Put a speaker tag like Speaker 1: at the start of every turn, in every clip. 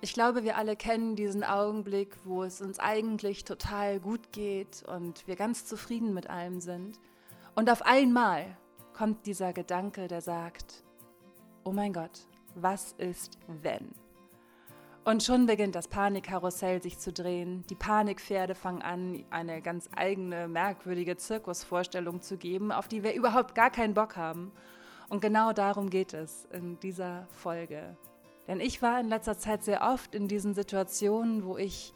Speaker 1: Ich glaube, wir alle kennen diesen Augenblick, wo es uns eigentlich total gut geht und wir ganz zufrieden mit allem sind. Und auf einmal kommt dieser Gedanke, der sagt, oh mein Gott, was ist wenn? Und schon beginnt das Panikkarussell sich zu drehen. Die Panikpferde fangen an, eine ganz eigene, merkwürdige Zirkusvorstellung zu geben, auf die wir überhaupt gar keinen Bock haben. Und genau darum geht es in dieser Folge. Denn ich war in letzter Zeit sehr oft in diesen Situationen, wo ich,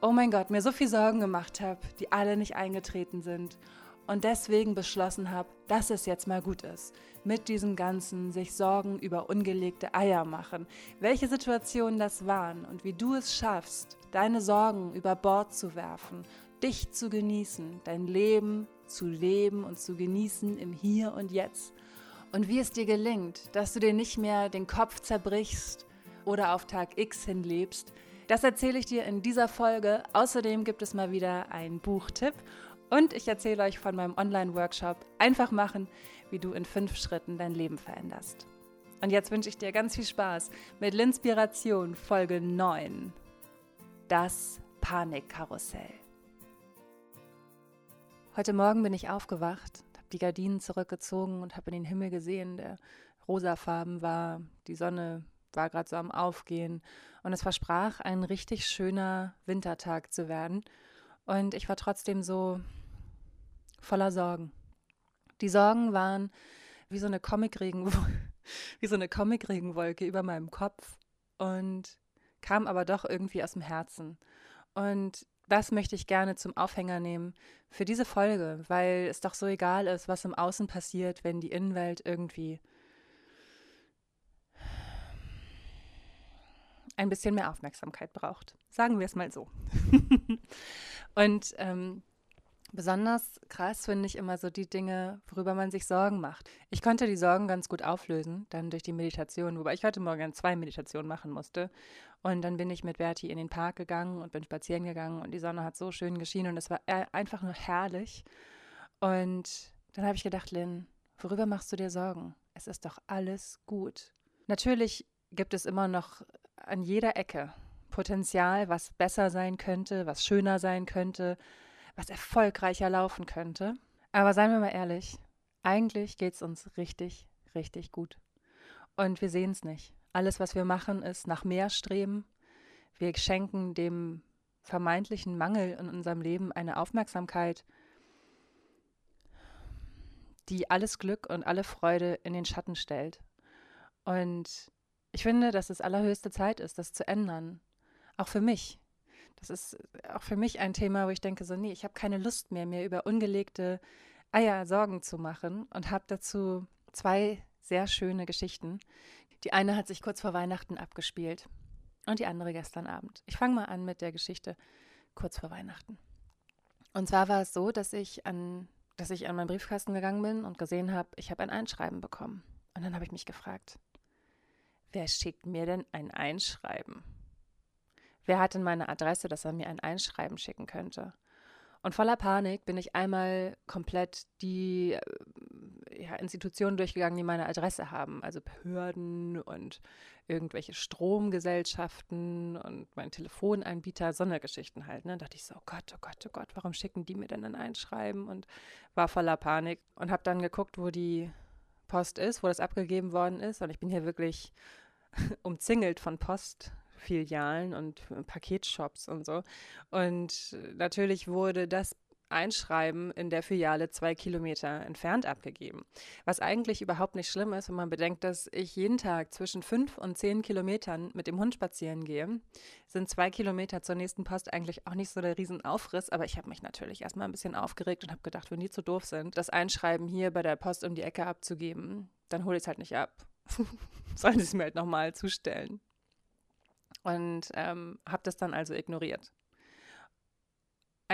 Speaker 1: oh mein Gott, mir so viel Sorgen gemacht habe, die alle nicht eingetreten sind. Und deswegen beschlossen habe, dass es jetzt mal gut ist. Mit diesem ganzen sich Sorgen über ungelegte Eier machen. Welche Situationen das waren und wie du es schaffst, deine Sorgen über Bord zu werfen, dich zu genießen, dein Leben zu leben und zu genießen im Hier und Jetzt und wie es dir gelingt, dass du dir nicht mehr den Kopf zerbrichst oder auf Tag X hinlebst, das erzähle ich dir in dieser Folge. Außerdem gibt es mal wieder einen Buchtipp und ich erzähle euch von meinem Online-Workshop Einfach machen, wie du in fünf Schritten dein Leben veränderst. Und jetzt wünsche ich dir ganz viel Spaß mit Linspiration Folge 9. Das Panikkarussell. Heute Morgen bin ich aufgewacht die Gardinen zurückgezogen und habe in den Himmel gesehen, der rosafarben war. Die Sonne war gerade so am Aufgehen und es versprach, ein richtig schöner Wintertag zu werden. Und ich war trotzdem so voller Sorgen. Die Sorgen waren wie so eine Comicregenwolke, wie so eine Comicregenwolke über meinem Kopf und kamen aber doch irgendwie aus dem Herzen. Und das möchte ich gerne zum Aufhänger nehmen für diese Folge, weil es doch so egal ist, was im Außen passiert, wenn die Innenwelt irgendwie ein bisschen mehr Aufmerksamkeit braucht. Sagen wir es mal so. Und ähm, Besonders krass finde ich immer so die Dinge, worüber man sich Sorgen macht. Ich konnte die Sorgen ganz gut auflösen, dann durch die Meditation, wobei ich heute Morgen zwei Meditationen machen musste. Und dann bin ich mit Berti in den Park gegangen und bin spazieren gegangen und die Sonne hat so schön geschienen und es war e-, einfach nur herrlich. Und dann habe ich gedacht, Lynn, worüber machst du dir Sorgen? Es ist doch alles gut. Natürlich gibt es immer noch an jeder Ecke Potenzial, was besser sein könnte, was schöner sein könnte, was erfolgreicher laufen könnte. Aber seien wir mal ehrlich, eigentlich geht es uns richtig, richtig gut. Und wir sehen es nicht. Alles, was wir machen, ist nach mehr streben. Wir schenken dem vermeintlichen Mangel in unserem Leben eine Aufmerksamkeit, die alles Glück und alle Freude in den Schatten stellt. Und ich finde, dass es allerhöchste Zeit ist, das zu ändern. Auch für mich das ist auch für mich ein Thema, wo ich denke, so, nee, ich habe keine Lust mehr, mir über ungelegte Eier Sorgen zu machen und habe dazu zwei sehr schöne Geschichten. Die eine hat sich kurz vor Weihnachten abgespielt und die andere gestern Abend. Ich fange mal an mit der Geschichte kurz vor Weihnachten. Und zwar war es so, dass ich an, dass ich an meinen Briefkasten gegangen bin und gesehen habe, ich habe ein Einschreiben bekommen. Und dann habe ich mich gefragt, wer schickt mir denn ein Einschreiben? Wer hat denn meine Adresse, dass er mir ein Einschreiben schicken könnte? Und voller Panik bin ich einmal komplett die ja, Institutionen durchgegangen, die meine Adresse haben. Also Behörden und irgendwelche Stromgesellschaften und mein Telefonanbieter, Sondergeschichten halt. Ne? Da dachte ich so, oh Gott, oh Gott, oh Gott, warum schicken die mir denn ein Einschreiben? Und war voller Panik und habe dann geguckt, wo die Post ist, wo das abgegeben worden ist. Und ich bin hier wirklich umzingelt von Post Filialen und Paketshops und so. Und natürlich wurde das Einschreiben in der Filiale zwei Kilometer entfernt abgegeben. Was eigentlich überhaupt nicht schlimm ist, wenn man bedenkt, dass ich jeden Tag zwischen fünf und zehn Kilometern mit dem Hund spazieren gehe, sind zwei Kilometer zur nächsten Post eigentlich auch nicht so der Riesenaufriss. Aber ich habe mich natürlich erstmal ein bisschen aufgeregt und habe gedacht, wenn die zu doof sind, das Einschreiben hier bei der Post um die Ecke abzugeben, dann hole ich es halt nicht ab. Sollen sie es mir halt nochmal zustellen und ähm, habe das dann also ignoriert.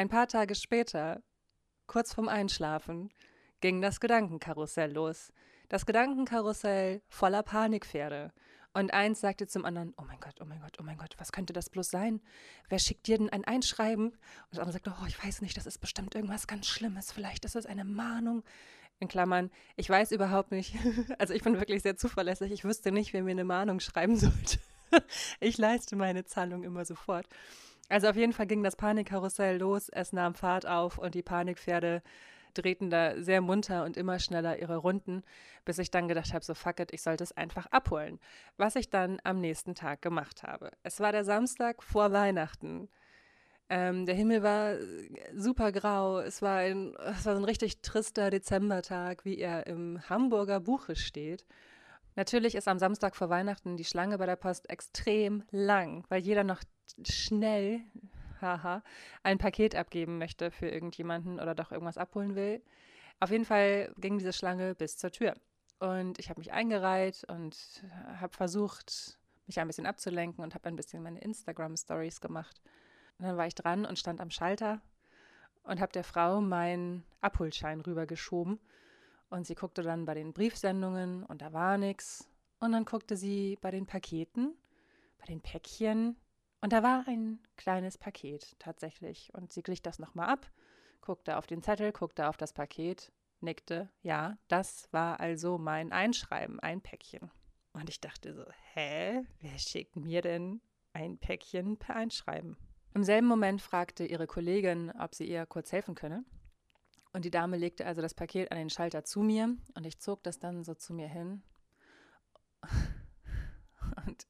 Speaker 1: Ein paar Tage später, kurz vorm Einschlafen, ging das Gedankenkarussell los. Das Gedankenkarussell voller Panikpferde. Und eins sagte zum anderen, oh mein Gott, oh mein Gott, oh mein Gott, was könnte das bloß sein? Wer schickt dir denn ein Einschreiben? Und das andere sagte, oh, ich weiß nicht, das ist bestimmt irgendwas ganz Schlimmes. Vielleicht ist es eine Mahnung. In Klammern, ich weiß überhaupt nicht. Also ich bin wirklich sehr zuverlässig. Ich wüsste nicht, wer mir eine Mahnung schreiben sollte. ich leiste meine Zahlung immer sofort. Also auf jeden Fall ging das Panikkarussell los, es nahm Fahrt auf und die Panikpferde drehten da sehr munter und immer schneller ihre Runden, bis ich dann gedacht habe, so fuck it, ich sollte es einfach abholen. Was ich dann am nächsten Tag gemacht habe. Es war der Samstag vor Weihnachten. Ähm, der Himmel war super grau. Es war, ein, es war ein richtig trister Dezembertag, wie er im Hamburger Buche steht. Natürlich ist am Samstag vor Weihnachten die Schlange bei der Post extrem lang, weil jeder noch schnell haha, ein Paket abgeben möchte für irgendjemanden oder doch irgendwas abholen will. Auf jeden Fall ging diese Schlange bis zur Tür. Und ich habe mich eingereiht und habe versucht, mich ein bisschen abzulenken und habe ein bisschen meine Instagram-Stories gemacht. Und dann war ich dran und stand am Schalter und habe der Frau meinen Abholschein rübergeschoben. Und sie guckte dann bei den Briefsendungen und da war nichts. Und dann guckte sie bei den Paketen, bei den Päckchen und da war ein kleines Paket tatsächlich. Und sie glich das nochmal ab, guckte auf den Zettel, guckte auf das Paket, nickte. Ja, das war also mein Einschreiben, ein Päckchen. Und ich dachte so, hä? Wer schickt mir denn ein Päckchen per Einschreiben? Im selben Moment fragte ihre Kollegin, ob sie ihr kurz helfen könne. Und die Dame legte also das Paket an den Schalter zu mir und ich zog das dann so zu mir hin. Und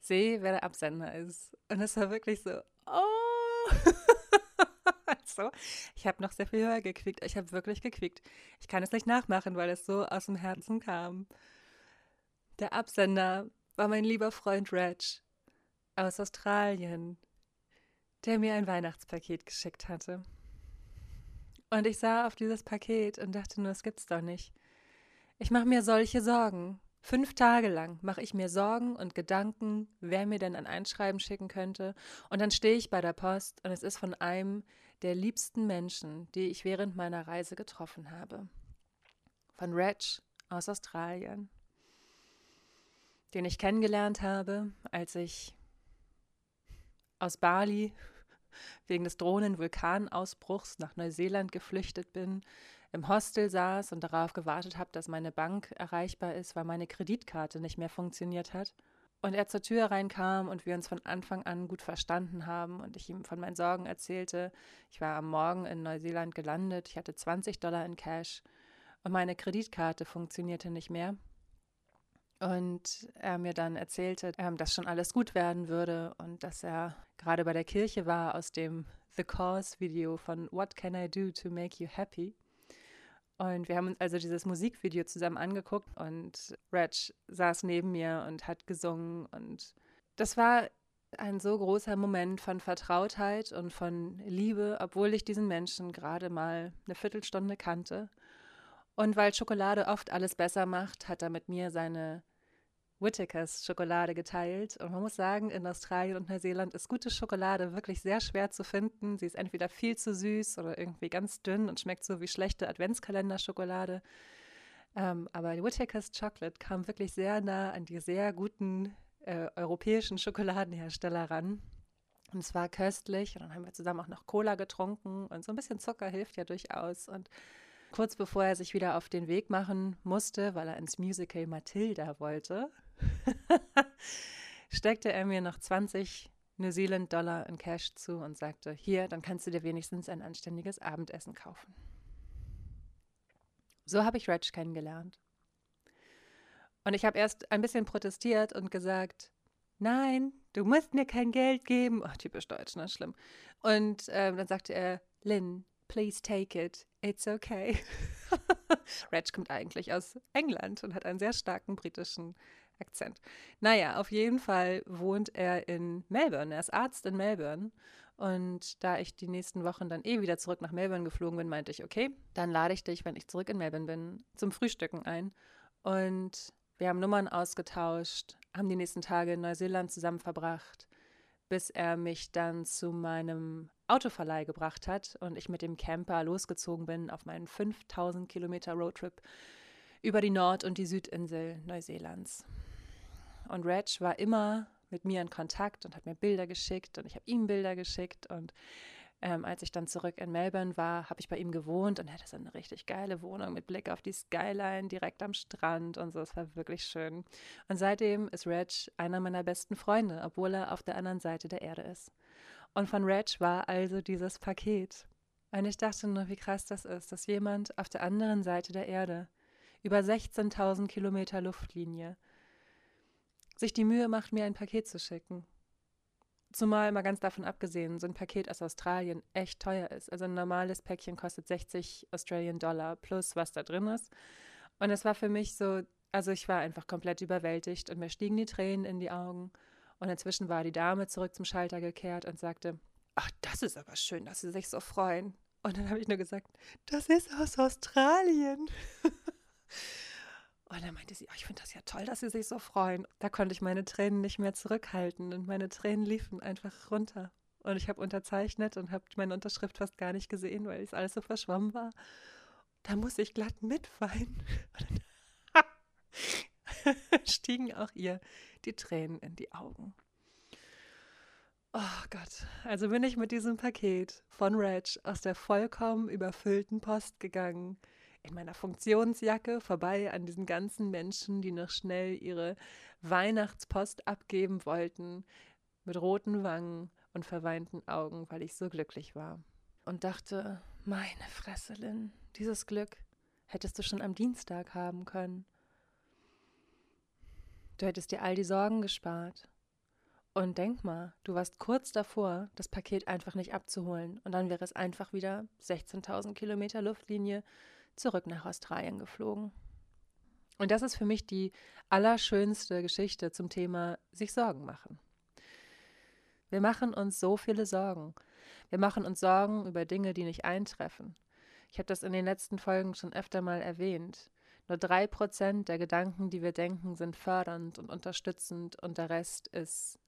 Speaker 1: sehe, wer der Absender ist. Und es war wirklich so, oh. also, ich habe noch sehr viel höher gequickt. Ich habe wirklich gequickt. Ich kann es nicht nachmachen, weil es so aus dem Herzen kam. Der Absender war mein lieber Freund Reg aus Australien, der mir ein Weihnachtspaket geschickt hatte. Und ich sah auf dieses Paket und dachte nur, es gibt's doch nicht. Ich mache mir solche Sorgen. Fünf Tage lang mache ich mir Sorgen und Gedanken, wer mir denn ein Einschreiben schicken könnte. Und dann stehe ich bei der Post und es ist von einem der liebsten Menschen, die ich während meiner Reise getroffen habe. Von Reg aus Australien, den ich kennengelernt habe, als ich aus Bali wegen des drohenden Vulkanausbruchs nach Neuseeland geflüchtet bin, im Hostel saß und darauf gewartet habe, dass meine Bank erreichbar ist, weil meine Kreditkarte nicht mehr funktioniert hat. Und er zur Tür reinkam und wir uns von Anfang an gut verstanden haben und ich ihm von meinen Sorgen erzählte. Ich war am Morgen in Neuseeland gelandet, ich hatte 20 Dollar in Cash und meine Kreditkarte funktionierte nicht mehr. Und er mir dann erzählte, ähm, dass schon alles gut werden würde und dass er gerade bei der Kirche war aus dem The Cause Video von What Can I Do to Make You Happy? Und wir haben uns also dieses Musikvideo zusammen angeguckt und Reg saß neben mir und hat gesungen. Und das war ein so großer Moment von Vertrautheit und von Liebe, obwohl ich diesen Menschen gerade mal eine Viertelstunde kannte. Und weil Schokolade oft alles besser macht, hat er mit mir seine Whittakers Schokolade geteilt. Und man muss sagen, in Australien und Neuseeland ist gute Schokolade wirklich sehr schwer zu finden. Sie ist entweder viel zu süß oder irgendwie ganz dünn und schmeckt so wie schlechte Adventskalender-Schokolade. Ähm, aber Whittakers Chocolate kam wirklich sehr nah an die sehr guten äh, europäischen Schokoladenhersteller ran. Und es war köstlich. Und dann haben wir zusammen auch noch Cola getrunken. Und so ein bisschen Zucker hilft ja durchaus. Und kurz bevor er sich wieder auf den Weg machen musste, weil er ins Musical Matilda wollte, steckte er mir noch 20 New Zealand Dollar in Cash zu und sagte, hier, dann kannst du dir wenigstens ein anständiges Abendessen kaufen. So habe ich Reg kennengelernt. Und ich habe erst ein bisschen protestiert und gesagt, nein, du musst mir kein Geld geben. Oh, typisch deutsch, ne? Schlimm. Und äh, dann sagte er, Lynn, please take it, it's okay. Reg kommt eigentlich aus England und hat einen sehr starken britischen Akzent. Naja, auf jeden Fall wohnt er in Melbourne. Er ist Arzt in Melbourne. Und da ich die nächsten Wochen dann eh wieder zurück nach Melbourne geflogen bin, meinte ich, okay, dann lade ich dich, wenn ich zurück in Melbourne bin, zum Frühstücken ein. Und wir haben Nummern ausgetauscht, haben die nächsten Tage in Neuseeland zusammen verbracht, bis er mich dann zu meinem Autoverleih gebracht hat und ich mit dem Camper losgezogen bin auf meinen 5000 Kilometer Roadtrip über die Nord- und die Südinsel Neuseelands. Und Reg war immer mit mir in Kontakt und hat mir Bilder geschickt und ich habe ihm Bilder geschickt und ähm, als ich dann zurück in Melbourne war, habe ich bei ihm gewohnt und er hatte so eine richtig geile Wohnung mit Blick auf die Skyline direkt am Strand und so. Es war wirklich schön. Und seitdem ist Reg einer meiner besten Freunde, obwohl er auf der anderen Seite der Erde ist. Und von Reg war also dieses Paket. Und ich dachte nur, wie krass das ist, dass jemand auf der anderen Seite der Erde über 16.000 Kilometer Luftlinie sich die Mühe macht, mir ein Paket zu schicken. Zumal mal ganz davon abgesehen, so ein Paket aus Australien echt teuer ist. Also ein normales Päckchen kostet 60 Australian Dollar plus was da drin ist. Und es war für mich so, also ich war einfach komplett überwältigt und mir stiegen die Tränen in die Augen. Und inzwischen war die Dame zurück zum Schalter gekehrt und sagte, ach, das ist aber schön, dass Sie sich so freuen. Und dann habe ich nur gesagt, das ist aus Australien. Und dann meinte sie, oh, ich finde das ja toll, dass Sie sich so freuen. Da konnte ich meine Tränen nicht mehr zurückhalten und meine Tränen liefen einfach runter. Und ich habe unterzeichnet und habe meine Unterschrift fast gar nicht gesehen, weil es alles so verschwommen war. Da muss ich glatt mitweinen. stiegen auch ihr die Tränen in die Augen. Oh Gott, also bin ich mit diesem Paket von Reg aus der vollkommen überfüllten Post gegangen in meiner Funktionsjacke vorbei an diesen ganzen Menschen, die noch schnell ihre Weihnachtspost abgeben wollten, mit roten Wangen und verweinten Augen, weil ich so glücklich war. Und dachte, meine Fresse, Lynn, dieses Glück hättest du schon am Dienstag haben können. Du hättest dir all die Sorgen gespart. Und denk mal, du warst kurz davor, das Paket einfach nicht abzuholen. Und dann wäre es einfach wieder 16.000 Kilometer Luftlinie zurück nach Australien geflogen. Und das ist für mich die allerschönste Geschichte zum Thema sich Sorgen machen. Wir machen uns so viele Sorgen. Wir machen uns Sorgen über Dinge, die nicht eintreffen. Ich habe das in den letzten Folgen schon öfter mal erwähnt. Nur drei Prozent der Gedanken, die wir denken, sind fördernd und unterstützend und der Rest ist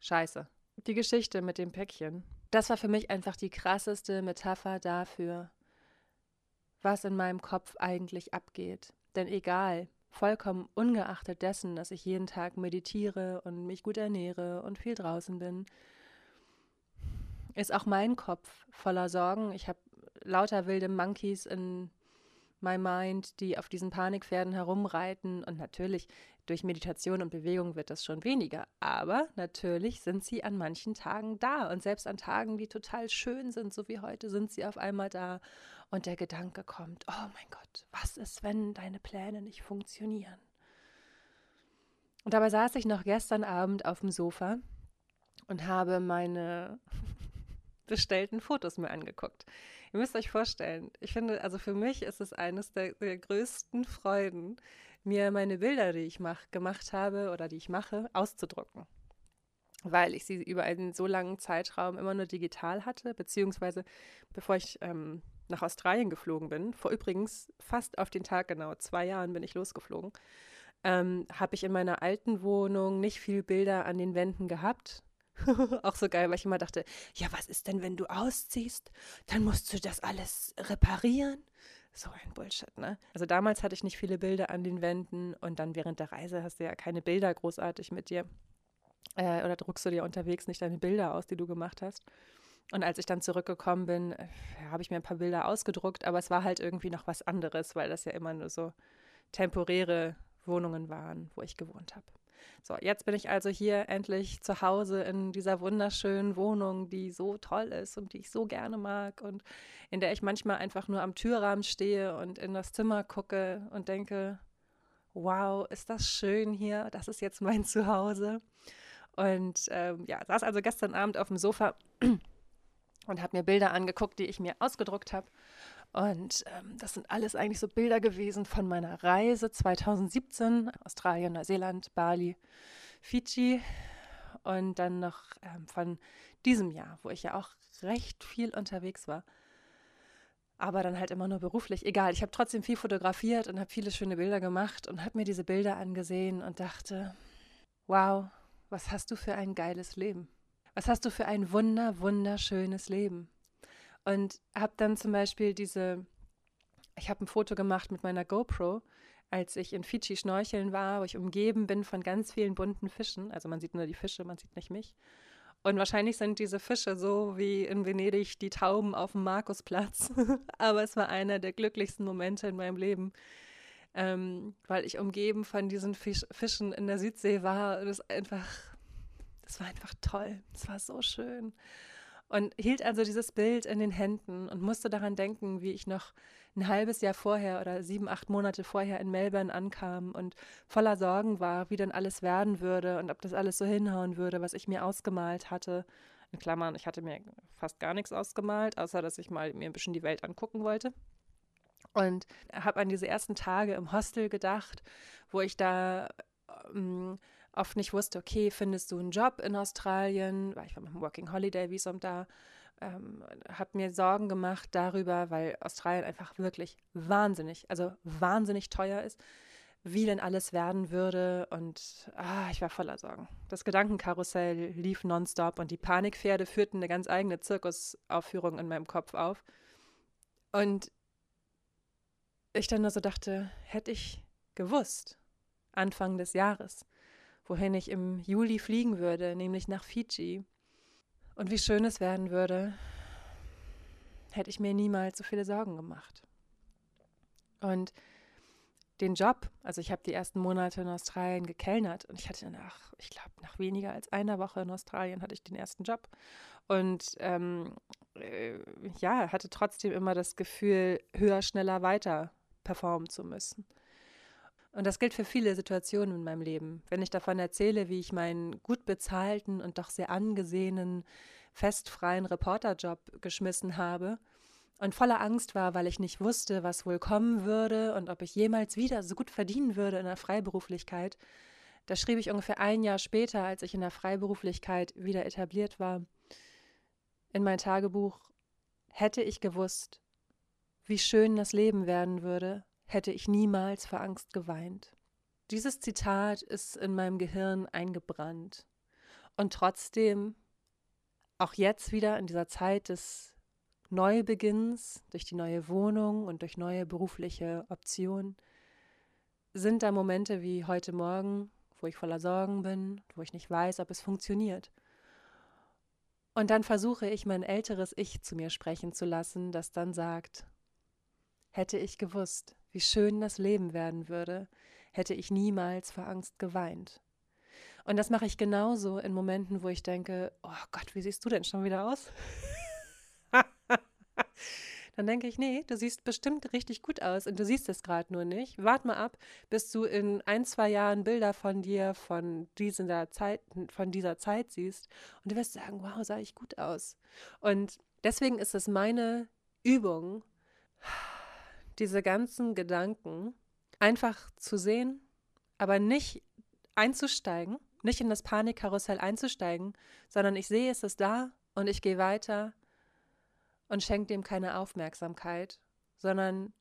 Speaker 1: Scheiße. Die Geschichte mit dem Päckchen, das war für mich einfach die krasseste Metapher dafür, was in meinem Kopf eigentlich abgeht. Denn egal, vollkommen ungeachtet dessen, dass ich jeden Tag meditiere und mich gut ernähre und viel draußen bin, ist auch mein Kopf voller Sorgen. Ich habe lauter wilde Monkeys in my mind, die auf diesen Panikpferden herumreiten. Und natürlich, durch Meditation und Bewegung wird das schon weniger. Aber natürlich sind sie an manchen Tagen da. Und selbst an Tagen, die total schön sind, so wie heute, sind sie auf einmal da. Und der Gedanke kommt, oh mein Gott, was ist, wenn deine Pläne nicht funktionieren? Und dabei saß ich noch gestern Abend auf dem Sofa und habe meine bestellten Fotos mir angeguckt. Ihr müsst euch vorstellen, ich finde, also für mich ist es eines der, der größten Freuden, mir meine Bilder, die ich mach, gemacht habe oder die ich mache, auszudrucken. Weil ich sie über einen so langen Zeitraum immer nur digital hatte, beziehungsweise bevor ich ähm, nach Australien geflogen bin, vor übrigens fast auf den Tag genau zwei Jahren bin ich losgeflogen, ähm, habe ich in meiner alten Wohnung nicht viel Bilder an den Wänden gehabt. auch so geil, weil ich immer dachte, ja, was ist denn, wenn du ausziehst? Dann musst du das alles reparieren. So ein Bullshit, ne? Also damals hatte ich nicht viele Bilder an den Wänden und dann während der Reise hast du ja keine Bilder großartig mit dir. Äh, oder druckst du dir unterwegs nicht deine Bilder aus, die du gemacht hast. Und als ich dann zurückgekommen bin, äh, habe ich mir ein paar Bilder ausgedruckt, aber es war halt irgendwie noch was anderes, weil das ja immer nur so temporäre Wohnungen waren, wo ich gewohnt habe. So, jetzt bin ich also hier endlich zu Hause in dieser wunderschönen Wohnung, die so toll ist und die ich so gerne mag und in der ich manchmal einfach nur am Türrahmen stehe und in das Zimmer gucke und denke, wow, ist das schön hier, das ist jetzt mein Zuhause. Und ähm, ja, saß also gestern Abend auf dem Sofa und habe mir Bilder angeguckt, die ich mir ausgedruckt habe und ähm, das sind alles eigentlich so Bilder gewesen von meiner Reise 2017, Australien, Neuseeland, Bali, Fidschi und dann noch ähm, von diesem Jahr, wo ich ja auch recht viel unterwegs war. Aber dann halt immer nur beruflich. Egal, ich habe trotzdem viel fotografiert und habe viele schöne Bilder gemacht und habe mir diese Bilder angesehen und dachte, wow, was hast du für ein geiles Leben? Was hast du für ein wunder, wunderschönes Leben? Und habe dann zum Beispiel diese, ich habe ein Foto gemacht mit meiner GoPro, als ich in Fidschi schnorcheln war, wo ich umgeben bin von ganz vielen bunten Fischen. Also man sieht nur die Fische, man sieht nicht mich. Und wahrscheinlich sind diese Fische so wie in Venedig die Tauben auf dem Markusplatz. Aber es war einer der glücklichsten Momente in meinem Leben, ähm, weil ich umgeben von diesen Fisch, Fischen in der Südsee war. Und es einfach, das war einfach toll. Es war so schön. Und hielt also dieses Bild in den Händen und musste daran denken, wie ich noch ein halbes Jahr vorher oder sieben, acht Monate vorher in Melbourne ankam und voller Sorgen war, wie denn alles werden würde und ob das alles so hinhauen würde, was ich mir ausgemalt hatte. In Klammern, ich hatte mir fast gar nichts ausgemalt, außer dass ich mal mir ein bisschen die Welt angucken wollte. Und habe an diese ersten Tage im Hostel gedacht, wo ich da ähm, oft nicht wusste, okay, findest du einen Job in Australien? Weil ich war mit dem Working Holiday Visum da. Ähm, habe mir Sorgen gemacht darüber, weil Australien einfach wirklich wahnsinnig, also wahnsinnig teuer ist, wie denn alles werden würde. Und ah, ich war voller Sorgen. Das Gedankenkarussell lief nonstop und die Panikpferde führten eine ganz eigene Zirkusaufführung in meinem Kopf auf. Und ich dann nur so dachte, hätte ich gewusst, Anfang des Jahres, wohin ich im Juli fliegen würde, nämlich nach Fiji. Und wie schön es werden würde, hätte ich mir niemals so viele Sorgen gemacht. Und den Job, also ich habe die ersten Monate in Australien gekellnert und ich hatte nach, ich glaube, nach weniger als einer Woche in Australien hatte ich den ersten Job. Und ähm, äh, ja, hatte trotzdem immer das Gefühl, höher, schneller, weiter performen zu müssen. Und das gilt für viele Situationen in meinem Leben. Wenn ich davon erzähle, wie ich meinen gut bezahlten und doch sehr angesehenen, festfreien Reporterjob geschmissen habe und voller Angst war, weil ich nicht wusste, was wohl kommen würde und ob ich jemals wieder so gut verdienen würde in der Freiberuflichkeit, da schrieb ich ungefähr ein Jahr später, als ich in der Freiberuflichkeit wieder etabliert war, in mein Tagebuch, hätte ich gewusst, wie schön das Leben werden würde, hätte ich niemals vor Angst geweint. Dieses Zitat ist in meinem Gehirn eingebrannt. Und trotzdem, auch jetzt wieder in dieser Zeit des Neubeginns, durch die neue Wohnung und durch neue berufliche Optionen, sind da Momente wie heute Morgen, wo ich voller Sorgen bin, wo ich nicht weiß, ob es funktioniert. Und dann versuche ich, mein älteres Ich zu mir sprechen zu lassen, das dann sagt, hätte ich gewusst, wie schön das Leben werden würde, hätte ich niemals vor Angst geweint. Und das mache ich genauso in Momenten, wo ich denke, oh Gott, wie siehst du denn schon wieder aus? Dann denke ich, nee, du siehst bestimmt richtig gut aus und du siehst es gerade nur nicht. Wart mal ab, bis du in ein, zwei Jahren Bilder von dir von dieser Zeit, von dieser Zeit siehst und du wirst sagen, wow, sah ich gut aus. Und deswegen ist es meine Übung, diese ganzen Gedanken einfach zu sehen, aber nicht einzusteigen, nicht in das Panikkarussell einzusteigen, sondern ich sehe, es ist da und ich gehe weiter und schenke dem keine Aufmerksamkeit, sondern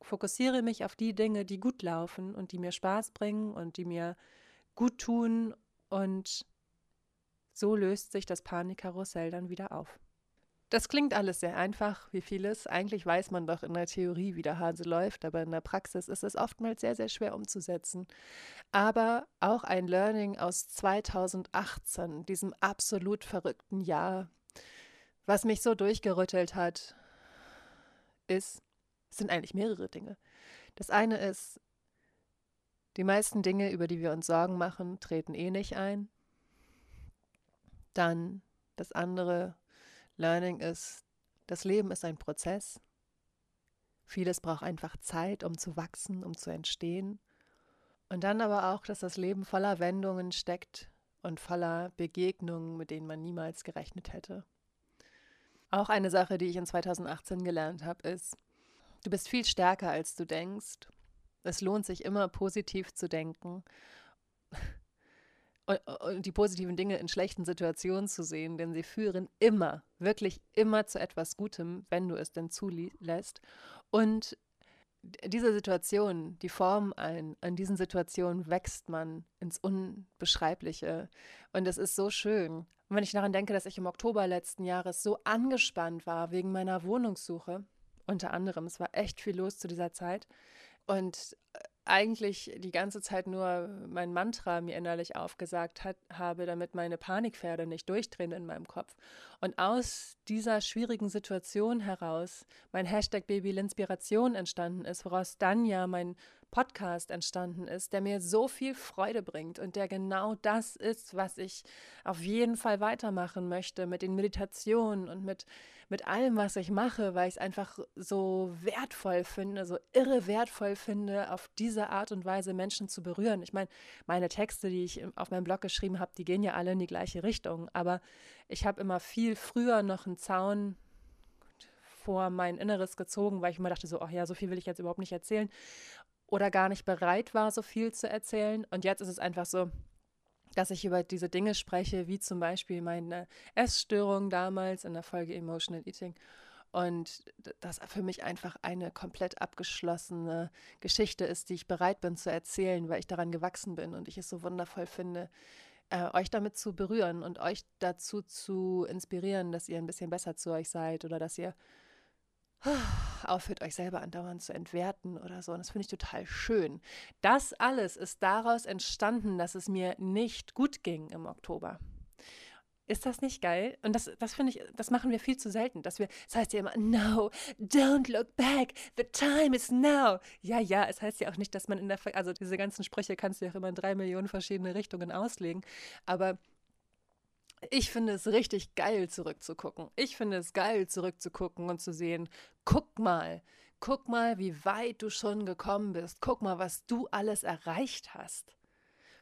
Speaker 1: fokussiere mich auf die Dinge, die gut laufen und die mir Spaß bringen und die mir gut tun und so löst sich das Panikkarussell dann wieder auf. Das klingt alles sehr einfach, wie vieles. Eigentlich weiß man doch in der Theorie, wie der Hase läuft, aber in der Praxis ist es oftmals sehr, sehr schwer umzusetzen. Aber auch ein Learning aus 2018, diesem absolut verrückten Jahr, was mich so durchgerüttelt hat, ist, sind eigentlich mehrere Dinge. Das eine ist, die meisten Dinge, über die wir uns Sorgen machen, treten eh nicht ein. Dann das andere, Learning ist, das Leben ist ein Prozess. Vieles braucht einfach Zeit, um zu wachsen, um zu entstehen. Und dann aber auch, dass das Leben voller Wendungen steckt und voller Begegnungen, mit denen man niemals gerechnet hätte. Auch eine Sache, die ich in 2018 gelernt habe, ist, du bist viel stärker, als du denkst. Es lohnt sich immer positiv zu denken und die positiven Dinge in schlechten Situationen zu sehen, denn sie führen immer, wirklich immer zu etwas Gutem, wenn du es denn zulässt. Und diese Situation, die formen ein, an diesen Situationen wächst man ins Unbeschreibliche. Und es ist so schön. Und wenn ich daran denke, dass ich im Oktober letzten Jahres so angespannt war wegen meiner Wohnungssuche, unter anderem, es war echt viel los zu dieser Zeit. Und eigentlich die ganze Zeit nur mein Mantra mir innerlich aufgesagt hat, habe, damit meine Panikpferde nicht durchdrehen in meinem Kopf. Und aus dieser schwierigen Situation heraus mein Hashtag Babylinspiration entstanden ist, woraus dann ja mein Podcast entstanden ist, der mir so viel Freude bringt und der genau das ist, was ich auf jeden Fall weitermachen möchte mit den Meditationen und mit, mit allem, was ich mache, weil ich es einfach so wertvoll finde, so irre wertvoll finde, auf diese Art und Weise Menschen zu berühren. Ich meine, meine Texte, die ich auf meinem Blog geschrieben habe, die gehen ja alle in die gleiche Richtung, aber ich habe immer viel früher noch einen Zaun vor mein Inneres gezogen, weil ich immer dachte so, ach ja, so viel will ich jetzt überhaupt nicht erzählen oder gar nicht bereit war, so viel zu erzählen. Und jetzt ist es einfach so, dass ich über diese Dinge spreche, wie zum Beispiel meine Essstörung damals in der Folge Emotional Eating. Und das für mich einfach eine komplett abgeschlossene Geschichte ist, die ich bereit bin zu erzählen, weil ich daran gewachsen bin und ich es so wundervoll finde, äh, euch damit zu berühren und euch dazu zu inspirieren, dass ihr ein bisschen besser zu euch seid oder dass ihr aufhört, euch selber andauernd zu entwerten oder so. Und das finde ich total schön. Das alles ist daraus entstanden, dass es mir nicht gut ging im Oktober. Ist das nicht geil? Und das, das finde ich, das machen wir viel zu selten, dass wir, das heißt ja immer, no, don't look back, the time is now. Ja, ja, es heißt ja auch nicht, dass man in der, also diese ganzen Sprüche kannst du ja auch immer in drei Millionen verschiedene Richtungen auslegen, aber ich finde es richtig geil, zurückzugucken. Ich finde es geil, zurückzugucken und zu sehen, guck mal, guck mal, wie weit du schon gekommen bist. Guck mal, was du alles erreicht hast,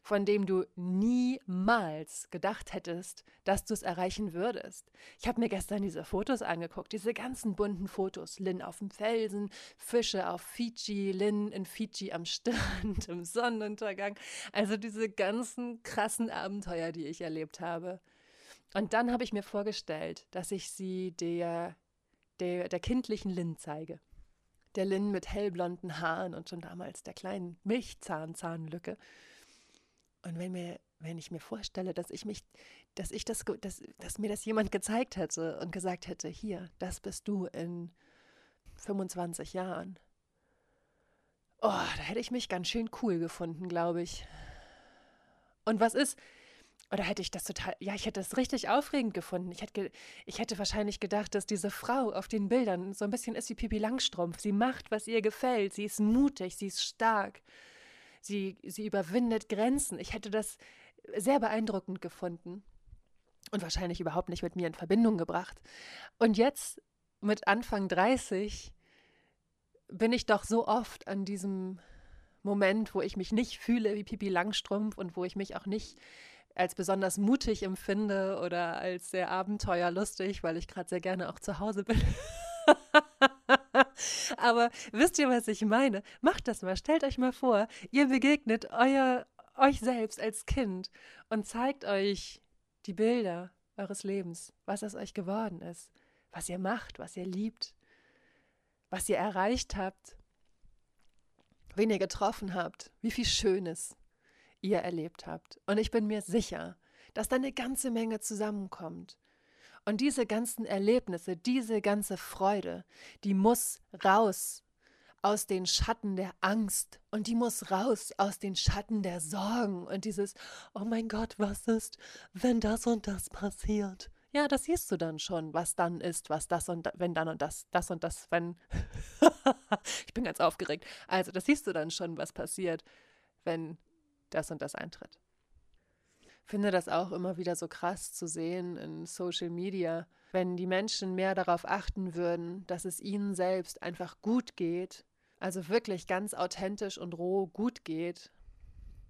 Speaker 1: von dem du niemals gedacht hättest, dass du es erreichen würdest. Ich habe mir gestern diese Fotos angeguckt, diese ganzen bunten Fotos. Lynn auf dem Felsen, Fische auf Fiji, Lynn in Fiji am Strand, im Sonnenuntergang. Also diese ganzen krassen Abenteuer, die ich erlebt habe. Und dann habe ich mir vorgestellt, dass ich sie der, der, der kindlichen Lynn zeige. Der Lynn mit hellblonden Haaren und schon damals der kleinen Milchzahnzahnlücke. Und wenn, mir, wenn ich mir vorstelle, dass ich mich, dass ich das, dass, dass mir das jemand gezeigt hätte und gesagt hätte, hier, das bist du in 25 Jahren. Oh, da hätte ich mich ganz schön cool gefunden, glaube ich. Und was ist, oder hätte ich das total, ja, ich hätte das richtig aufregend gefunden. Ich hätte, ich hätte wahrscheinlich gedacht, dass diese Frau auf den Bildern so ein bisschen ist wie Pipi Langstrumpf. Sie macht, was ihr gefällt. Sie ist mutig, sie ist stark. Sie, sie überwindet Grenzen. Ich hätte das sehr beeindruckend gefunden und wahrscheinlich überhaupt nicht mit mir in Verbindung gebracht. Und jetzt mit Anfang 30 bin ich doch so oft an diesem Moment, wo ich mich nicht fühle wie Pipi Langstrumpf und wo ich mich auch nicht als besonders mutig empfinde oder als sehr abenteuerlustig, weil ich gerade sehr gerne auch zu Hause bin. Aber wisst ihr, was ich meine? Macht das mal. Stellt euch mal vor, ihr begegnet euer, euch selbst als Kind und zeigt euch die Bilder eures Lebens, was aus euch geworden ist, was ihr macht, was ihr liebt, was ihr erreicht habt, wen ihr getroffen habt, wie viel Schönes, ihr erlebt habt. Und ich bin mir sicher, dass da eine ganze Menge zusammenkommt. Und diese ganzen Erlebnisse, diese ganze Freude, die muss raus aus den Schatten der Angst und die muss raus aus den Schatten der Sorgen und dieses, oh mein Gott, was ist, wenn das und das passiert? Ja, das siehst du dann schon, was dann ist, was das und wenn dann und das, das und das, wenn. ich bin ganz aufgeregt. Also, das siehst du dann schon, was passiert, wenn das und das eintritt. Finde das auch immer wieder so krass zu sehen in Social Media, wenn die Menschen mehr darauf achten würden, dass es ihnen selbst einfach gut geht, also wirklich ganz authentisch und roh gut geht,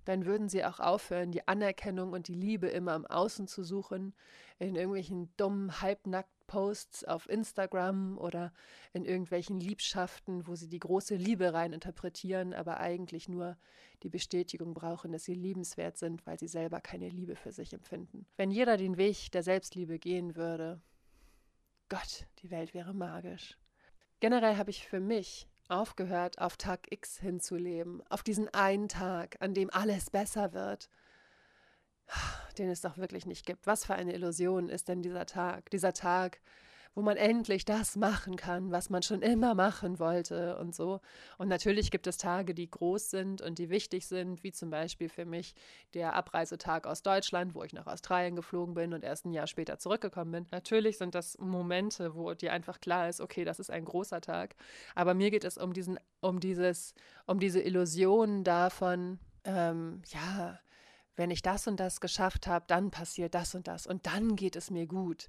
Speaker 1: dann würden sie auch aufhören, die Anerkennung und die Liebe immer im Außen zu suchen, in irgendwelchen dummen, halbnackt Posts auf Instagram oder in irgendwelchen Liebschaften, wo sie die große Liebe rein interpretieren, aber eigentlich nur die Bestätigung brauchen, dass sie liebenswert sind, weil sie selber keine Liebe für sich empfinden. Wenn jeder den Weg der Selbstliebe gehen würde, Gott, die Welt wäre magisch. Generell habe ich für mich aufgehört, auf Tag X hinzuleben, auf diesen einen Tag, an dem alles besser wird den es doch wirklich nicht gibt. Was für eine Illusion ist denn dieser Tag? Dieser Tag, wo man endlich das machen kann, was man schon immer machen wollte und so. Und natürlich gibt es Tage, die groß sind und die wichtig sind, wie zum Beispiel für mich der Abreisetag aus Deutschland, wo ich nach Australien geflogen bin und erst ein Jahr später zurückgekommen bin. Natürlich sind das Momente, wo dir einfach klar ist, okay, das ist ein großer Tag. Aber mir geht es um diesen, um dieses, um diese Illusion davon, ähm, ja, wenn ich das und das geschafft habe, dann passiert das und das und dann geht es mir gut.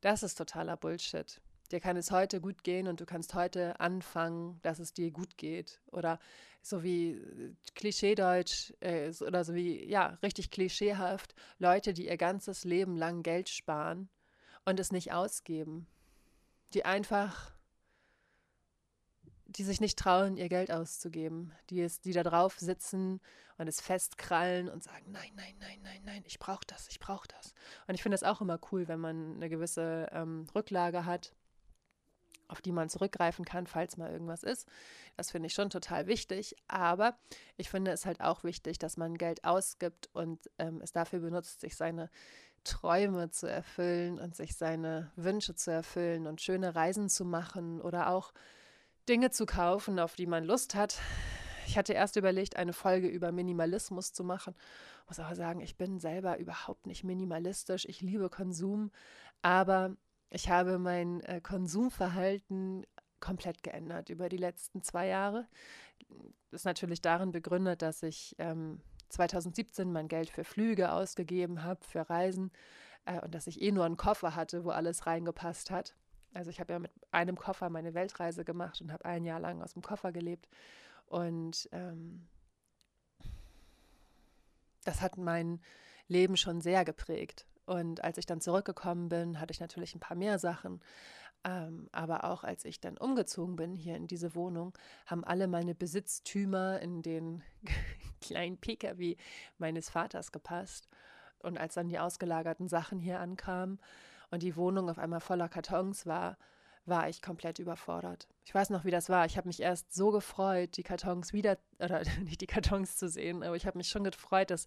Speaker 1: Das ist totaler Bullshit. Dir kann es heute gut gehen und du kannst heute anfangen, dass es dir gut geht. Oder so wie äh, Klischeedeutsch äh, oder so wie, ja, richtig klischeehaft, Leute, die ihr ganzes Leben lang Geld sparen und es nicht ausgeben. Die einfach die sich nicht trauen, ihr Geld auszugeben, die, es, die da drauf sitzen und es festkrallen und sagen, nein, nein, nein, nein, nein, ich brauche das, ich brauche das. Und ich finde es auch immer cool, wenn man eine gewisse ähm, Rücklage hat, auf die man zurückgreifen kann, falls mal irgendwas ist. Das finde ich schon total wichtig. Aber ich finde es halt auch wichtig, dass man Geld ausgibt und ähm, es dafür benutzt, sich seine Träume zu erfüllen und sich seine Wünsche zu erfüllen und schöne Reisen zu machen oder auch Dinge zu kaufen, auf die man Lust hat. Ich hatte erst überlegt, eine Folge über Minimalismus zu machen. Muss aber sagen, ich bin selber überhaupt nicht minimalistisch. Ich liebe Konsum, aber ich habe mein äh, Konsumverhalten komplett geändert über die letzten zwei Jahre. Das ist natürlich darin begründet, dass ich ähm, 2017 mein Geld für Flüge ausgegeben habe, für Reisen äh, und dass ich eh nur einen Koffer hatte, wo alles reingepasst hat. Also ich habe ja mit einem Koffer meine Weltreise gemacht und habe ein Jahr lang aus dem Koffer gelebt. Und ähm, das hat mein Leben schon sehr geprägt. Und als ich dann zurückgekommen bin, hatte ich natürlich ein paar mehr Sachen. Ähm, aber auch als ich dann umgezogen bin hier in diese Wohnung, haben alle meine Besitztümer in den kleinen Pkw meines Vaters gepasst. Und als dann die ausgelagerten Sachen hier ankamen, und die Wohnung auf einmal voller Kartons war, war ich komplett überfordert. Ich weiß noch, wie das war. Ich habe mich erst so gefreut, die Kartons wieder, oder nicht die Kartons zu sehen, aber ich habe mich schon gefreut, dass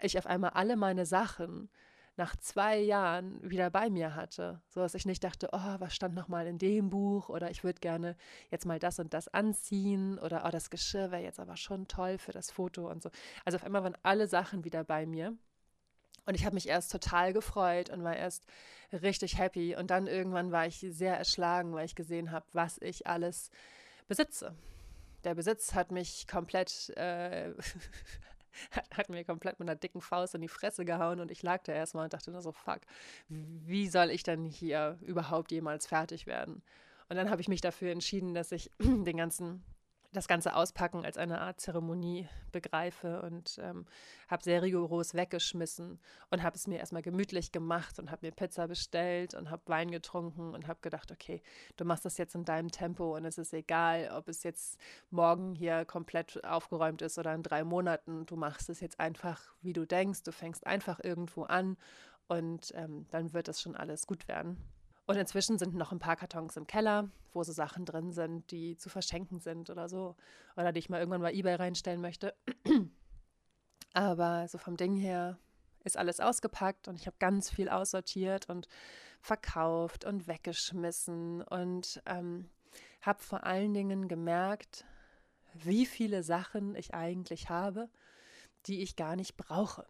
Speaker 1: ich auf einmal alle meine Sachen nach zwei Jahren wieder bei mir hatte. So dass ich nicht dachte, oh, was stand noch mal in dem Buch oder ich würde gerne jetzt mal das und das anziehen oder oh, das Geschirr wäre jetzt aber schon toll für das Foto und so. Also auf einmal waren alle Sachen wieder bei mir. Und ich habe mich erst total gefreut und war erst richtig happy. Und dann irgendwann war ich sehr erschlagen, weil ich gesehen habe, was ich alles besitze. Der Besitz hat mich komplett, äh, hat mir komplett mit einer dicken Faust in die Fresse gehauen und ich lag da erstmal und dachte nur so, fuck, wie soll ich denn hier überhaupt jemals fertig werden? Und dann habe ich mich dafür entschieden, dass ich den ganzen das ganze Auspacken als eine Art Zeremonie begreife und ähm, habe sehr rigoros weggeschmissen und habe es mir erstmal gemütlich gemacht und habe mir Pizza bestellt und habe Wein getrunken und habe gedacht, okay, du machst das jetzt in deinem Tempo und es ist egal, ob es jetzt morgen hier komplett aufgeräumt ist oder in drei Monaten. Du machst es jetzt einfach, wie du denkst. Du fängst einfach irgendwo an und ähm, dann wird es schon alles gut werden. Und inzwischen sind noch ein paar Kartons im Keller, wo so Sachen drin sind, die zu verschenken sind oder so. Oder die ich mal irgendwann bei eBay reinstellen möchte. Aber so vom Ding her ist alles ausgepackt und ich habe ganz viel aussortiert und verkauft und weggeschmissen und ähm, habe vor allen Dingen gemerkt, wie viele Sachen ich eigentlich habe, die ich gar nicht brauche.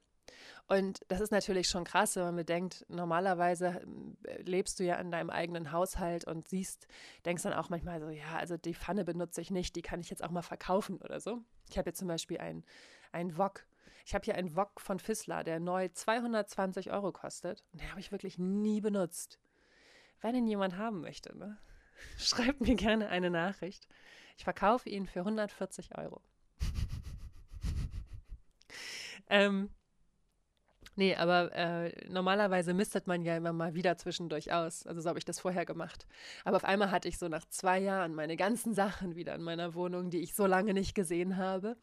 Speaker 1: Und das ist natürlich schon krass, wenn man bedenkt, normalerweise äh, lebst du ja in deinem eigenen Haushalt und siehst, denkst dann auch manchmal so, ja, also die Pfanne benutze ich nicht, die kann ich jetzt auch mal verkaufen oder so. Ich habe jetzt zum Beispiel ein, ein Wok. Ich habe hier einen Wok von Fissler, der neu 220 Euro kostet. Und den habe ich wirklich nie benutzt. Wenn ihn jemand haben möchte, ne? schreibt mir gerne eine Nachricht. Ich verkaufe ihn für 140 Euro. ähm, Nee, aber äh, normalerweise mistet man ja immer mal wieder zwischendurch aus. Also so habe ich das vorher gemacht. Aber auf einmal hatte ich so nach zwei Jahren meine ganzen Sachen wieder in meiner Wohnung, die ich so lange nicht gesehen habe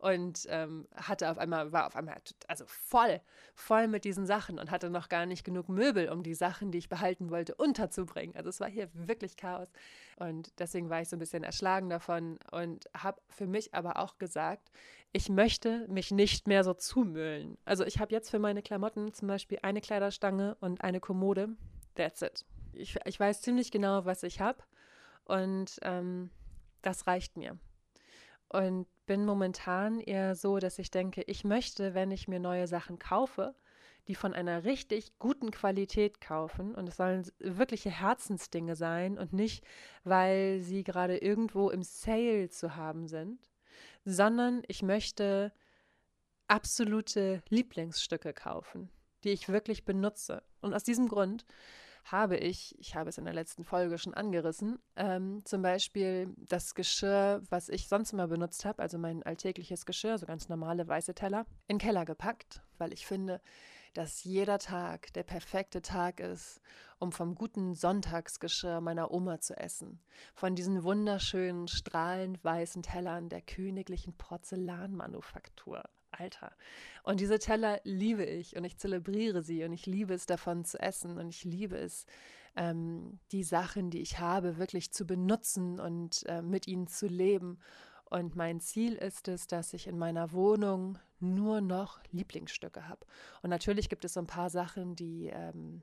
Speaker 1: und ähm, hatte auf einmal, war auf einmal also voll, voll mit diesen Sachen und hatte noch gar nicht genug Möbel, um die Sachen, die ich behalten wollte, unterzubringen. Also es war hier wirklich Chaos. Und deswegen war ich so ein bisschen erschlagen davon und habe für mich aber auch gesagt, ich möchte mich nicht mehr so zumüllen. Also ich habe jetzt für meine Klamotten zum Beispiel eine Kleiderstange und eine Kommode. That's it. ich, ich weiß ziemlich genau, was ich habe und ähm, das reicht mir. Und bin momentan eher so, dass ich denke, ich möchte, wenn ich mir neue Sachen kaufe, die von einer richtig guten Qualität kaufen. Und es sollen wirkliche Herzensdinge sein und nicht, weil sie gerade irgendwo im Sale zu haben sind, sondern ich möchte absolute Lieblingsstücke kaufen, die ich wirklich benutze. Und aus diesem Grund habe ich, ich habe es in der letzten Folge schon angerissen, ähm, zum Beispiel das Geschirr, was ich sonst immer benutzt habe, also mein alltägliches Geschirr, so ganz normale weiße Teller, in den Keller gepackt, weil ich finde, dass jeder Tag der perfekte Tag ist, um vom guten Sonntagsgeschirr meiner Oma zu essen, von diesen wunderschönen, strahlend weißen Tellern der königlichen Porzellanmanufaktur. Alter. Und diese Teller liebe ich und ich zelebriere sie und ich liebe es davon zu essen und ich liebe es, ähm, die Sachen, die ich habe, wirklich zu benutzen und äh, mit ihnen zu leben. Und mein Ziel ist es, dass ich in meiner Wohnung nur noch Lieblingsstücke habe. Und natürlich gibt es so ein paar Sachen, die ähm,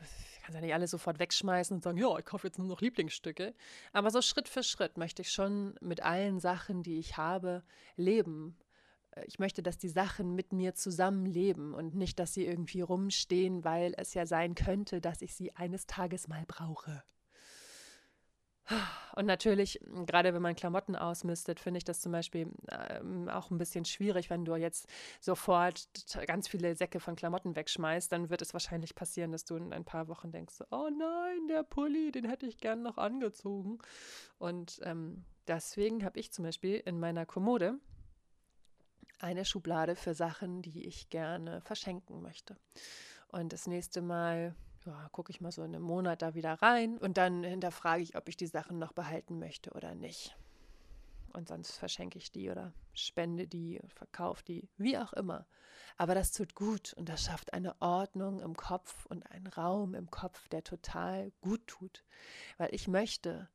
Speaker 1: ich kann ja nicht alle sofort wegschmeißen und sagen, ja, ich kaufe jetzt nur noch Lieblingsstücke. Aber so Schritt für Schritt möchte ich schon mit allen Sachen, die ich habe, leben äh, ich möchte, dass die Sachen mit mir zusammenleben und nicht, dass sie irgendwie rumstehen, weil es ja sein könnte, dass ich sie eines Tages mal brauche. Und natürlich, gerade wenn man Klamotten ausmistet, finde ich das zum Beispiel ähm, auch ein bisschen schwierig, wenn du jetzt sofort ganz viele Säcke von Klamotten wegschmeißt, dann wird es wahrscheinlich passieren, dass du in ein paar Wochen denkst, oh nein, der Pulli, den hätte ich gern noch angezogen. Und ähm, deswegen habe ich zum Beispiel in meiner Kommode eine Schublade für Sachen, die ich gerne verschenken möchte. Und das nächste Mal ja, gucke ich mal so in einem Monat da wieder rein und dann hinterfrage ich, ob ich die Sachen noch behalten möchte oder nicht. Und sonst verschenke ich die oder spende die, verkaufe die, wie auch immer. Aber das tut gut und das schafft eine Ordnung im Kopf und einen Raum im Kopf, der total gut tut. Weil ich möchte,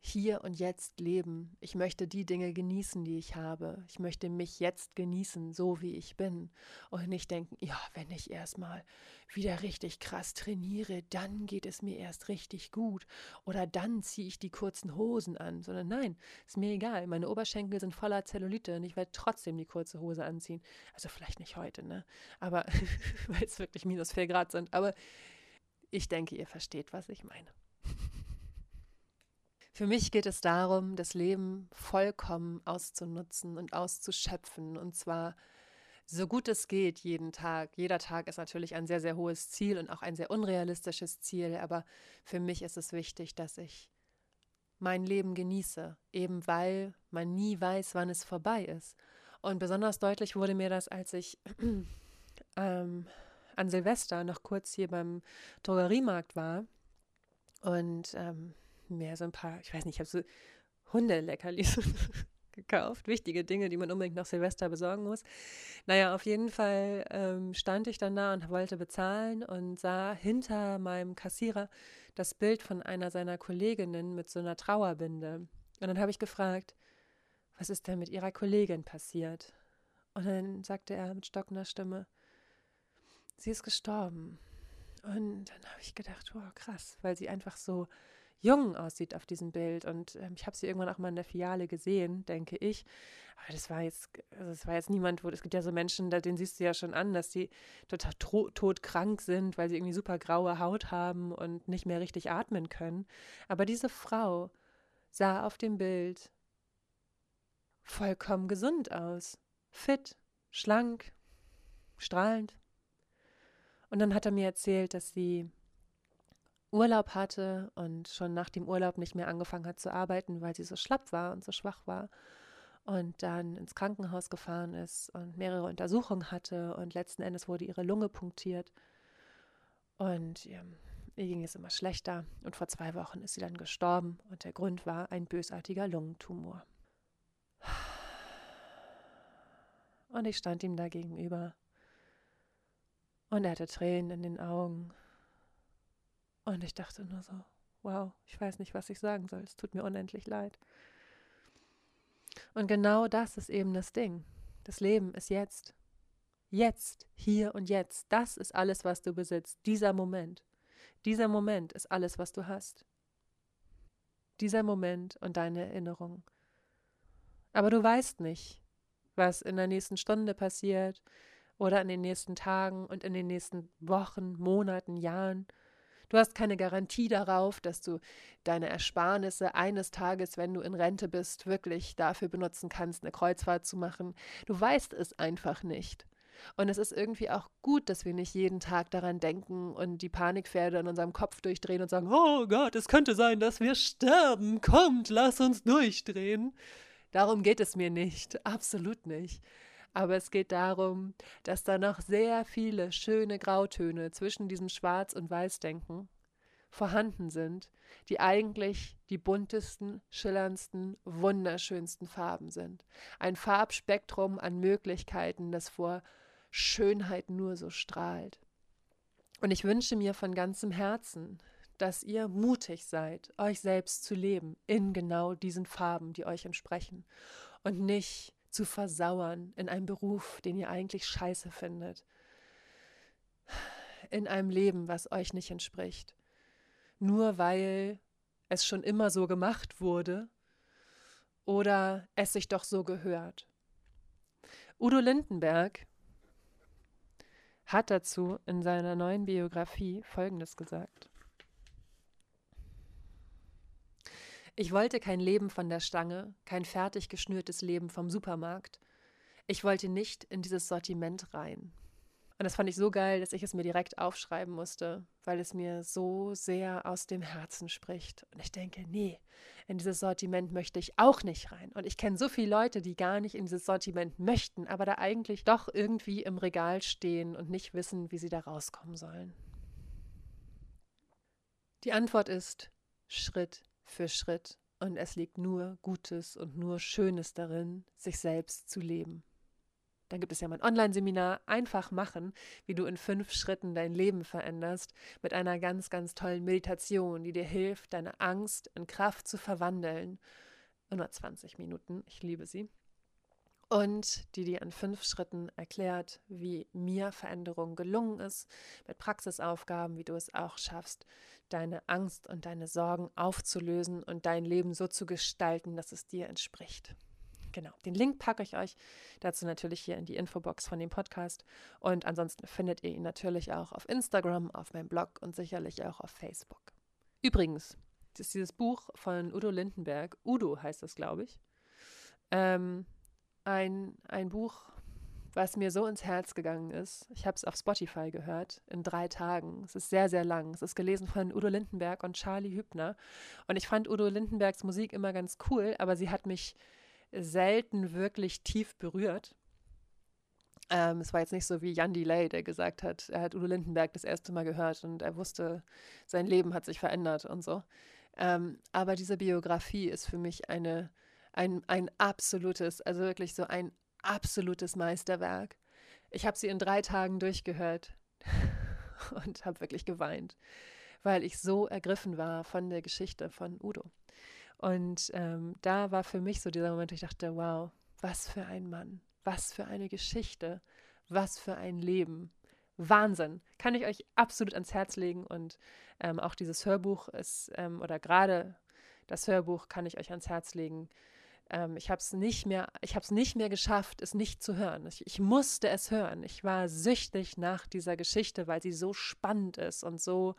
Speaker 1: hier und jetzt leben. Ich möchte die Dinge genießen, die ich habe. Ich möchte mich jetzt genießen, so wie ich bin. Und nicht denken, ja, wenn ich erstmal wieder richtig krass trainiere, dann geht es mir erst richtig gut. Oder dann ziehe ich die kurzen Hosen an. Sondern nein, ist mir egal. Meine Oberschenkel sind voller Zellulite und ich werde trotzdem die kurze Hose anziehen. Also vielleicht nicht heute, ne? Aber weil es wirklich minus 4 Grad sind. Aber ich denke, ihr versteht, was ich meine. Für mich geht es darum, das Leben vollkommen auszunutzen und auszuschöpfen. Und zwar so gut es geht jeden Tag. Jeder Tag ist natürlich ein sehr, sehr hohes Ziel und auch ein sehr unrealistisches Ziel. Aber für mich ist es wichtig, dass ich mein Leben genieße, eben weil man nie weiß, wann es vorbei ist. Und besonders deutlich wurde mir das, als ich ähm, an Silvester noch kurz hier beim Drogeriemarkt war und ähm, mir so ein paar, ich weiß nicht, ich habe so Hundeleckerlis gekauft. Wichtige Dinge, die man unbedingt nach Silvester besorgen muss. Naja, auf jeden Fall ähm, stand ich dann da und wollte bezahlen und sah hinter meinem Kassierer das Bild von einer seiner Kolleginnen mit so einer Trauerbinde. Und dann habe ich gefragt, was ist denn mit ihrer Kollegin passiert? Und dann sagte er mit stockender Stimme, sie ist gestorben. Und dann habe ich gedacht, wow, krass, weil sie einfach so jung aussieht auf diesem Bild. Und ähm, ich habe sie irgendwann auch mal in der Filiale gesehen, denke ich. Aber das war jetzt, also das war jetzt niemand, wo es gibt ja so Menschen, da, denen siehst du ja schon an, dass die total todkrank sind, weil sie irgendwie super graue Haut haben und nicht mehr richtig atmen können. Aber diese Frau sah auf dem Bild vollkommen gesund aus. Fit, schlank, strahlend. Und dann hat er mir erzählt, dass sie Urlaub hatte und schon nach dem Urlaub nicht mehr angefangen hat zu arbeiten, weil sie so schlapp war und so schwach war und dann ins Krankenhaus gefahren ist und mehrere Untersuchungen hatte und letzten Endes wurde ihre Lunge punktiert und ihr, ihr ging es immer schlechter und vor zwei Wochen ist sie dann gestorben und der Grund war ein bösartiger Lungentumor. Und ich stand ihm da gegenüber und er hatte Tränen in den Augen und ich dachte nur so, wow, ich weiß nicht, was ich sagen soll. Es tut mir unendlich leid. Und genau das ist eben das Ding. Das Leben ist jetzt. Jetzt, hier und jetzt. Das ist alles, was du besitzt. Dieser Moment. Dieser Moment ist alles, was du hast. Dieser Moment und deine Erinnerung. Aber du weißt nicht, was in der nächsten Stunde passiert oder in den nächsten Tagen und in den nächsten Wochen, Monaten, Jahren. Du hast keine Garantie darauf, dass du deine Ersparnisse eines Tages, wenn du in Rente bist, wirklich dafür benutzen kannst, eine Kreuzfahrt zu machen. Du weißt es einfach nicht. Und es ist irgendwie auch gut, dass wir nicht jeden Tag daran denken und die Panikpferde in unserem Kopf durchdrehen und sagen, oh Gott, es könnte sein, dass wir sterben. Kommt, lass uns durchdrehen. Darum geht es mir nicht, absolut nicht. Aber es geht darum, dass da noch sehr viele schöne Grautöne zwischen diesem Schwarz- und Weißdenken vorhanden sind, die eigentlich die buntesten, schillerndsten, wunderschönsten Farben sind. Ein Farbspektrum an Möglichkeiten, das vor Schönheit nur so strahlt. Und ich wünsche mir von ganzem Herzen, dass ihr mutig seid, euch selbst zu leben in genau diesen Farben, die euch entsprechen und nicht zu versauern in einem Beruf, den ihr eigentlich scheiße findet, in einem Leben, was euch nicht entspricht, nur weil es schon immer so gemacht wurde oder es sich doch so gehört. Udo Lindenberg hat dazu in seiner neuen Biografie Folgendes gesagt. Ich wollte kein Leben von der Stange, kein fertig geschnürtes Leben vom Supermarkt. Ich wollte nicht in dieses Sortiment rein. Und das fand ich so geil, dass ich es mir direkt aufschreiben musste, weil es mir so sehr aus dem Herzen spricht. Und ich denke, nee, in dieses Sortiment möchte ich auch nicht rein. Und ich kenne so viele Leute, die gar nicht in dieses Sortiment möchten, aber da eigentlich doch irgendwie im Regal stehen und nicht wissen, wie sie da rauskommen sollen. Die Antwort ist Schritt für Schritt und es liegt nur Gutes und nur Schönes darin, sich selbst zu leben. Dann gibt es ja mein Online-Seminar Einfach machen, wie du in fünf Schritten dein Leben veränderst, mit einer ganz, ganz tollen Meditation, die dir hilft, deine Angst in Kraft zu verwandeln. Nur 20 Minuten, ich liebe sie. Und die dir in fünf Schritten erklärt, wie mir Veränderung gelungen ist, mit Praxisaufgaben, wie du es auch schaffst, deine Angst und deine Sorgen aufzulösen und dein Leben so zu gestalten, dass es dir entspricht. Genau, den Link packe ich euch dazu natürlich hier in die Infobox von dem Podcast. Und ansonsten findet ihr ihn natürlich auch auf Instagram, auf meinem Blog und sicherlich auch auf Facebook. Übrigens, das ist dieses Buch von Udo Lindenberg, Udo heißt es, glaube ich. Ähm, ein, ein Buch, was mir so ins Herz gegangen ist. Ich habe es auf Spotify gehört in drei Tagen. Es ist sehr, sehr lang. Es ist gelesen von Udo Lindenberg und Charlie Hübner. Und ich fand Udo Lindenbergs Musik immer ganz cool, aber sie hat mich selten wirklich tief berührt. Ähm, es war jetzt nicht so wie Jan Delay, der gesagt hat, er hat Udo Lindenberg das erste Mal gehört und er wusste, sein Leben hat sich verändert und so. Ähm, aber diese Biografie ist für mich eine, ein, ein absolutes, also wirklich so ein absolutes Meisterwerk. Ich habe sie in drei Tagen durchgehört und habe wirklich geweint, weil ich so ergriffen war von der Geschichte von Udo. Und ähm, da war für mich so dieser Moment, wo ich dachte, wow, was für ein Mann, was für eine Geschichte, was für ein Leben. Wahnsinn. Kann ich euch absolut ans Herz legen. Und ähm, auch dieses Hörbuch ist, ähm, oder gerade das Hörbuch kann ich euch ans Herz legen. Ähm, ich habe es nicht mehr, ich habe es nicht mehr geschafft, es nicht zu hören. Ich, ich musste es hören. Ich war süchtig nach dieser Geschichte, weil sie so spannend ist und so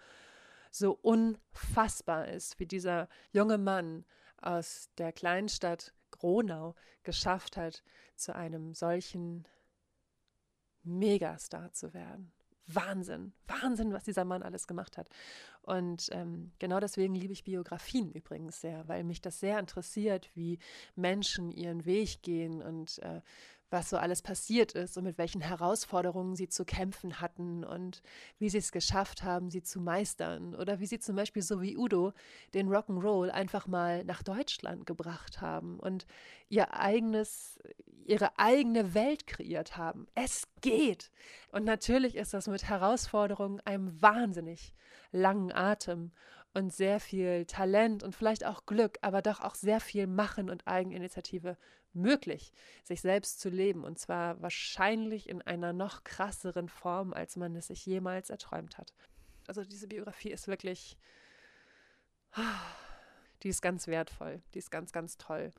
Speaker 1: so unfassbar ist, wie dieser junge Mann aus der Kleinstadt Gronau geschafft hat, zu einem solchen Megastar zu werden. Wahnsinn, Wahnsinn, was dieser Mann alles gemacht hat. Und ähm, genau deswegen liebe ich Biografien übrigens sehr, weil mich das sehr interessiert, wie Menschen ihren Weg gehen und äh, was so alles passiert ist und mit welchen Herausforderungen sie zu kämpfen hatten und wie sie es geschafft haben, sie zu meistern oder wie sie zum Beispiel so wie Udo den Rock'n'Roll einfach mal nach Deutschland gebracht haben und ihr eigenes, ihre eigene Welt kreiert haben. Es geht. Und natürlich ist das mit Herausforderungen einem wahnsinnig langen Atem und sehr viel Talent und vielleicht auch Glück, aber doch auch sehr viel Machen und Eigeninitiative möglich, sich selbst zu leben und zwar wahrscheinlich in einer noch krasseren Form, als man es sich jemals erträumt hat. Also diese Biografie ist wirklich, die ist ganz wertvoll, die ist ganz, ganz toll.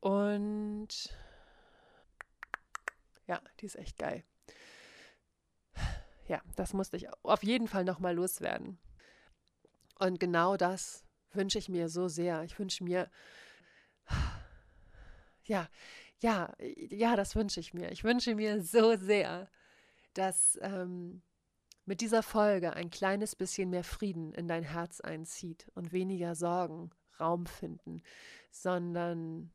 Speaker 1: Und ja, die ist echt geil. Ja, das musste ich auf jeden Fall nochmal loswerden. Und genau das wünsche ich mir so sehr. Ich wünsche mir, ja, ja, ja, das wünsche ich mir. Ich wünsche mir so sehr, dass ähm, mit dieser Folge ein kleines bisschen mehr Frieden in dein Herz einzieht und weniger Sorgen Raum finden, sondern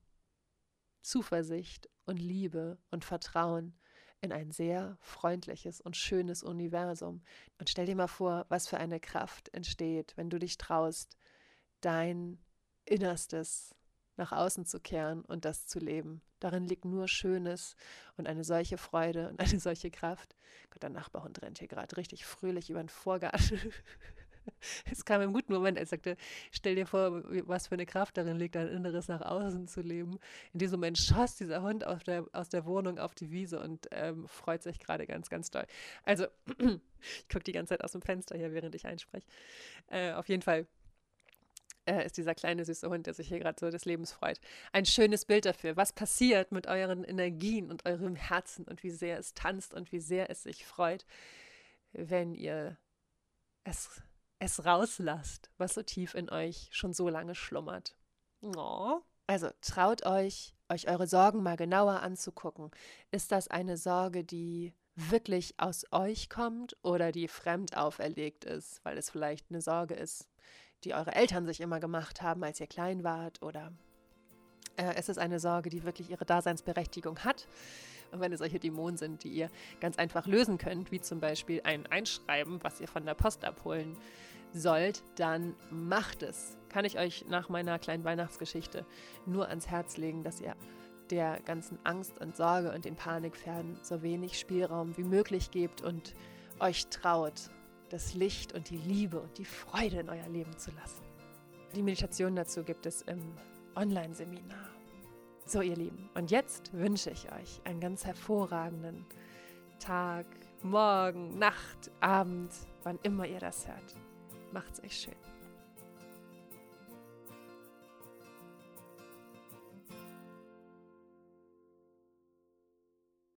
Speaker 1: Zuversicht und Liebe und Vertrauen in ein sehr freundliches und schönes Universum. Und stell dir mal vor, was für eine Kraft entsteht, wenn du dich traust, dein Innerstes nach außen zu kehren und das zu leben. Darin liegt nur Schönes und eine solche Freude und eine solche Kraft. Gott, der Nachbarhund rennt hier gerade richtig fröhlich über den Vorgarten. es kam im guten Moment, als sagte, stell dir vor, was für eine Kraft darin liegt, dein Inneres nach außen zu leben. In diesem Moment schoss dieser Hund aus der, aus der Wohnung auf die Wiese und ähm, freut sich gerade ganz, ganz doll. Also, ich gucke die ganze Zeit aus dem Fenster hier, während ich einspreche. Äh, auf jeden Fall äh, ist dieser kleine süße Hund, der sich hier gerade so des Lebens freut. Ein schönes Bild dafür, was passiert mit euren Energien und eurem Herzen und wie sehr es tanzt und wie sehr es sich freut, wenn ihr es es rauslasst, was so tief in euch schon so lange schlummert. Oh. Also traut euch, euch eure Sorgen mal genauer anzugucken. Ist das eine Sorge, die wirklich aus euch kommt oder die fremd auferlegt ist, weil es vielleicht eine Sorge ist, die eure Eltern sich immer gemacht haben, als ihr klein wart? Oder äh, ist es eine Sorge, die wirklich ihre Daseinsberechtigung hat? Und wenn es solche Dämonen sind, die ihr ganz einfach lösen könnt, wie zum Beispiel ein Einschreiben, was ihr von der Post abholen sollt, dann macht es. Kann ich euch nach meiner kleinen Weihnachtsgeschichte nur ans Herz legen, dass ihr der ganzen Angst und Sorge und den Panikpferden so wenig Spielraum wie möglich gebt und euch traut, das Licht und die Liebe und die Freude in euer Leben zu lassen. Die Meditation dazu gibt es im Online-Seminar. So, ihr Lieben, und jetzt wünsche ich euch einen ganz hervorragenden Tag, Morgen, Nacht, Abend, wann immer ihr das hört. Macht's euch schön.